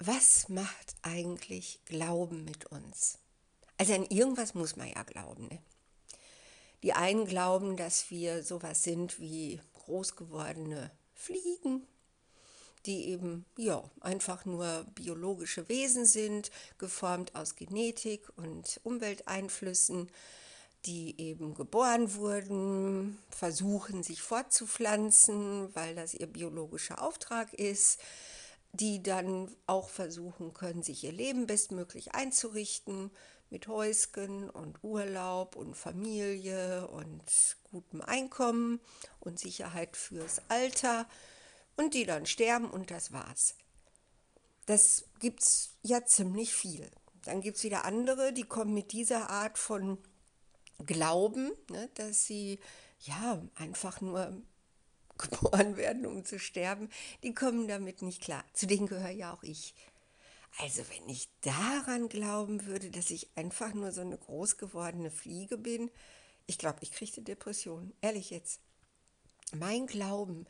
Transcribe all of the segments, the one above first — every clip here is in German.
was macht eigentlich Glauben mit uns? Also an irgendwas muss man ja glauben. Ne? Die einen glauben, dass wir sowas sind wie groß gewordene Fliegen, die eben ja einfach nur biologische Wesen sind, geformt aus Genetik und Umwelteinflüssen, die eben geboren wurden, versuchen sich fortzupflanzen, weil das ihr biologischer Auftrag ist, die dann auch versuchen können, sich ihr Leben bestmöglich einzurichten mit Häusken und Urlaub und Familie und gutem Einkommen und Sicherheit fürs Alter und die dann sterben und das war's. Das gibt's ja ziemlich viel. Dann gibt es wieder andere, die kommen mit dieser Art von Glauben, ne, dass sie ja einfach nur geboren werden, um zu sterben, die kommen damit nicht klar. Zu denen gehöre ja auch ich. Also wenn ich daran glauben würde, dass ich einfach nur so eine groß gewordene Fliege bin, ich glaube, ich kriege Depression. Ehrlich jetzt. Mein Glauben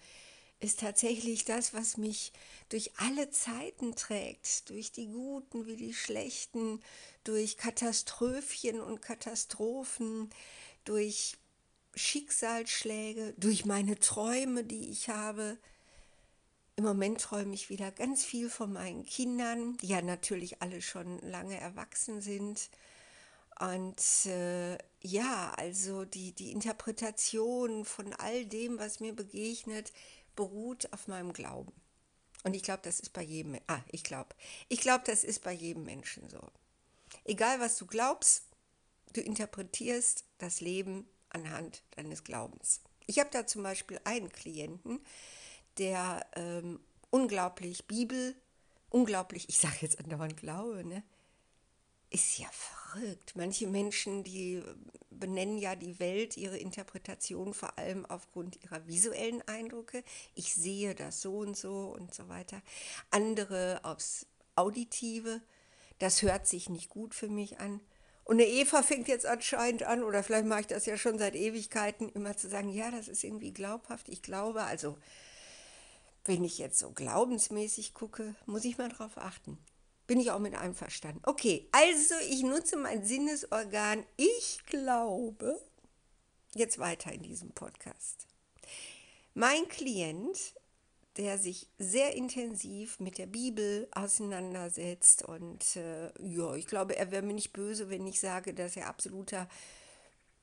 ist tatsächlich das, was mich durch alle Zeiten trägt, durch die guten wie die schlechten, durch Katastrophchen und Katastrophen, durch Schicksalsschläge, durch meine Träume, die ich habe. Im Moment träume ich wieder ganz viel von meinen Kindern, die ja natürlich alle schon lange erwachsen sind. Und äh, ja, also die, die Interpretation von all dem, was mir begegnet, beruht auf meinem Glauben. Und ich glaube, das ist bei jedem, ah, ich glaube, ich glaube, das ist bei jedem Menschen so. Egal, was du glaubst, du interpretierst das Leben anhand deines Glaubens. Ich habe da zum Beispiel einen Klienten, der ähm, unglaublich Bibel, unglaublich, ich sage jetzt andauernd Glaube, ne? Ist ja verrückt. Manche Menschen, die benennen ja die Welt, ihre Interpretation vor allem aufgrund ihrer visuellen Eindrücke. Ich sehe das so und so und so weiter. Andere aufs Auditive. Das hört sich nicht gut für mich an. Und eine Eva fängt jetzt anscheinend an, oder vielleicht mache ich das ja schon seit Ewigkeiten, immer zu sagen, ja, das ist irgendwie glaubhaft. Ich glaube, also wenn ich jetzt so glaubensmäßig gucke, muss ich mal drauf achten. Bin ich auch mit einverstanden. Okay, also ich nutze mein Sinnesorgan. Ich glaube, jetzt weiter in diesem Podcast. Mein Klient der sich sehr intensiv mit der Bibel auseinandersetzt. Und äh, ja, ich glaube, er wäre mir nicht böse, wenn ich sage, dass er absoluter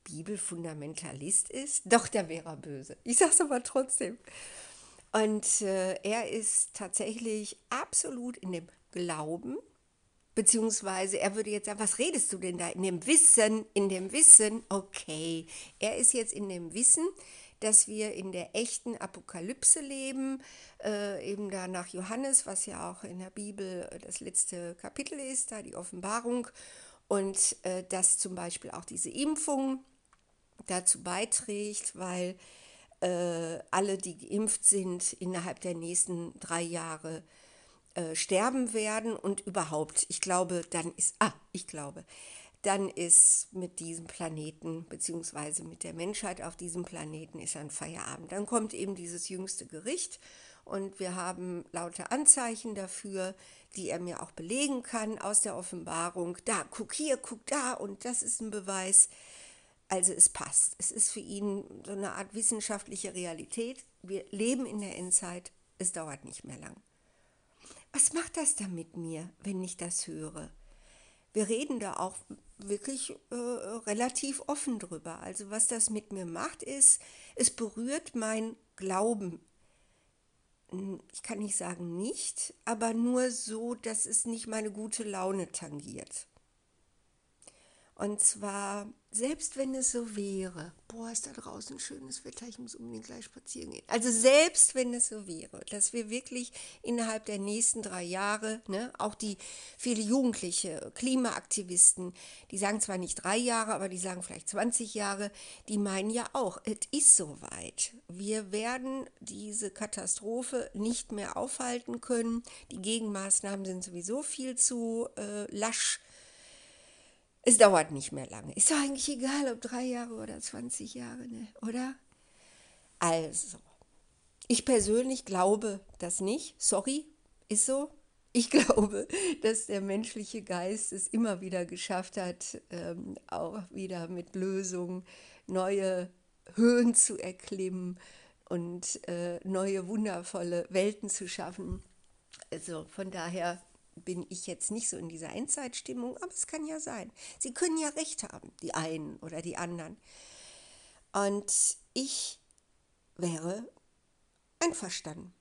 Bibelfundamentalist ist. Doch, da wäre er böse. Ich sage es aber trotzdem. Und äh, er ist tatsächlich absolut in dem Glauben, beziehungsweise er würde jetzt sagen, was redest du denn da? In dem Wissen, in dem Wissen, okay. Er ist jetzt in dem Wissen, dass wir in der echten Apokalypse leben, äh, eben da nach Johannes, was ja auch in der Bibel äh, das letzte Kapitel ist, da die Offenbarung, und äh, dass zum Beispiel auch diese Impfung dazu beiträgt, weil äh, alle, die geimpft sind, innerhalb der nächsten drei Jahre äh, sterben werden und überhaupt, ich glaube, dann ist, ah, ich glaube, dann ist mit diesem Planeten, beziehungsweise mit der Menschheit auf diesem Planeten, ist ein Feierabend. Dann kommt eben dieses jüngste Gericht und wir haben lauter Anzeichen dafür, die er mir auch belegen kann aus der Offenbarung. Da, guck hier, guck da und das ist ein Beweis. Also es passt. Es ist für ihn so eine Art wissenschaftliche Realität. Wir leben in der Endzeit. Es dauert nicht mehr lang. Was macht das da mit mir, wenn ich das höre? Wir reden da auch wirklich äh, relativ offen drüber. Also was das mit mir macht, ist, es berührt mein Glauben. Ich kann nicht sagen nicht, aber nur so, dass es nicht meine gute Laune tangiert. Und zwar, selbst wenn es so wäre, boah, ist da draußen schönes Wetter, ich muss unbedingt gleich spazieren gehen. Also selbst wenn es so wäre, dass wir wirklich innerhalb der nächsten drei Jahre, ne, auch die viele Jugendliche, Klimaaktivisten, die sagen zwar nicht drei Jahre, aber die sagen vielleicht 20 Jahre, die meinen ja auch, es ist soweit. Wir werden diese Katastrophe nicht mehr aufhalten können. Die Gegenmaßnahmen sind sowieso viel zu äh, lasch es dauert nicht mehr lange. Ist doch eigentlich egal, ob drei Jahre oder 20 Jahre, ne? oder? Also, ich persönlich glaube das nicht. Sorry, ist so. ich glaube, dass der menschliche Geist es immer wieder geschafft hat, ähm, auch wieder mit Lösungen neue Höhen zu erklimmen und äh, neue wundervolle Welten zu schaffen. Also von daher bin ich jetzt nicht so in dieser Endzeitstimmung, aber es kann ja sein. Sie können ja recht haben, die einen oder die anderen. Und ich wäre einverstanden.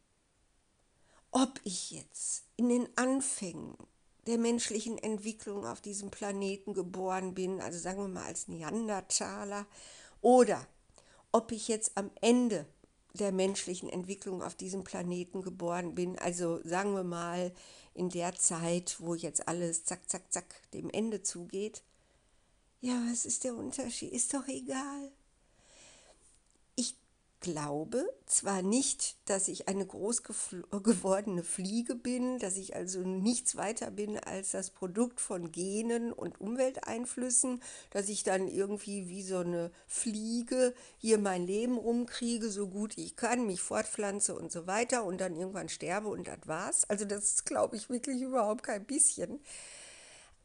Ob ich jetzt in den Anfängen der menschlichen Entwicklung auf diesem Planeten geboren bin, also sagen wir mal als Neandertaler, oder ob ich jetzt am Ende der menschlichen Entwicklung auf diesem Planeten geboren bin, also sagen wir mal in der Zeit, wo jetzt alles zack, zack, zack dem Ende zugeht. Ja, was ist der Unterschied? Ist doch egal glaube zwar nicht, dass ich eine groß gewordene Fliege bin, dass ich also nichts weiter bin als das Produkt von Genen und Umwelteinflüssen, dass ich dann irgendwie wie so eine Fliege hier mein Leben rumkriege, so gut ich kann, mich fortpflanze und so weiter und dann irgendwann sterbe und das war's. Also das glaube ich wirklich überhaupt kein bisschen.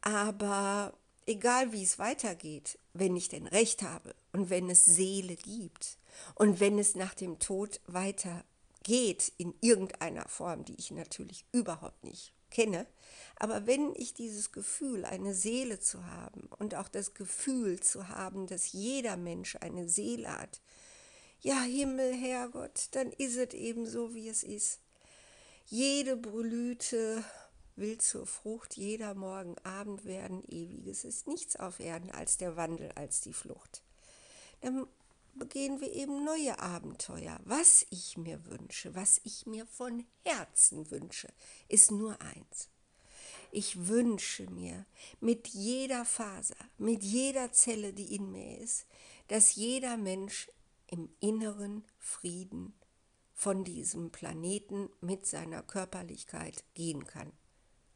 Aber egal wie es weitergeht, wenn ich denn recht habe und wenn es Seele gibt, und wenn es nach dem Tod weitergeht, in irgendeiner Form, die ich natürlich überhaupt nicht kenne, aber wenn ich dieses Gefühl, eine Seele zu haben und auch das Gefühl zu haben, dass jeder Mensch eine Seele hat, ja Himmel, Herrgott, dann ist es eben so, wie es ist. Jede Blüte will zur Frucht, jeder Morgen Abend werden ewiges. ist nichts auf Erden als der Wandel, als die Flucht. Dann begehen wir eben neue Abenteuer. Was ich mir wünsche, was ich mir von Herzen wünsche, ist nur eins. Ich wünsche mir mit jeder Faser, mit jeder Zelle, die in mir ist, dass jeder Mensch im inneren Frieden von diesem Planeten mit seiner Körperlichkeit gehen kann.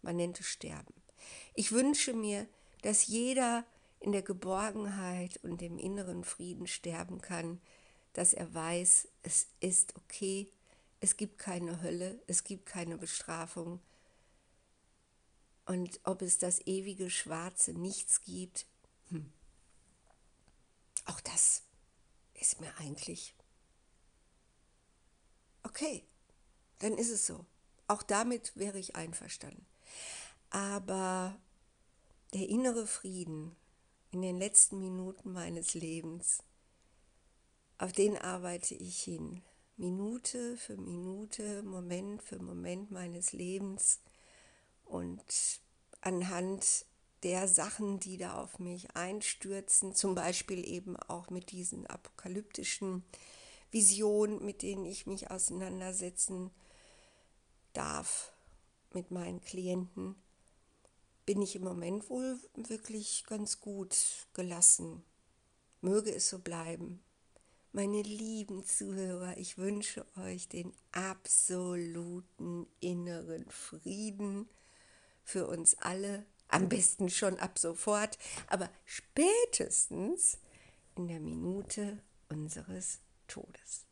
Man nennt es Sterben. Ich wünsche mir, dass jeder in der Geborgenheit und dem inneren Frieden sterben kann, dass er weiß, es ist okay, es gibt keine Hölle, es gibt keine Bestrafung. Und ob es das ewige schwarze Nichts gibt, hm. auch das ist mir eigentlich okay. Dann ist es so. Auch damit wäre ich einverstanden. Aber der innere Frieden, in den letzten Minuten meines Lebens. Auf den arbeite ich hin. Minute für Minute, Moment für Moment meines Lebens und anhand der Sachen, die da auf mich einstürzen, zum Beispiel eben auch mit diesen apokalyptischen Visionen, mit denen ich mich auseinandersetzen darf mit meinen Klienten, bin ich im Moment wohl wirklich ganz gut gelassen. Möge es so bleiben. Meine lieben Zuhörer, ich wünsche euch den absoluten inneren Frieden für uns alle, am besten schon ab sofort, aber spätestens in der Minute unseres Todes.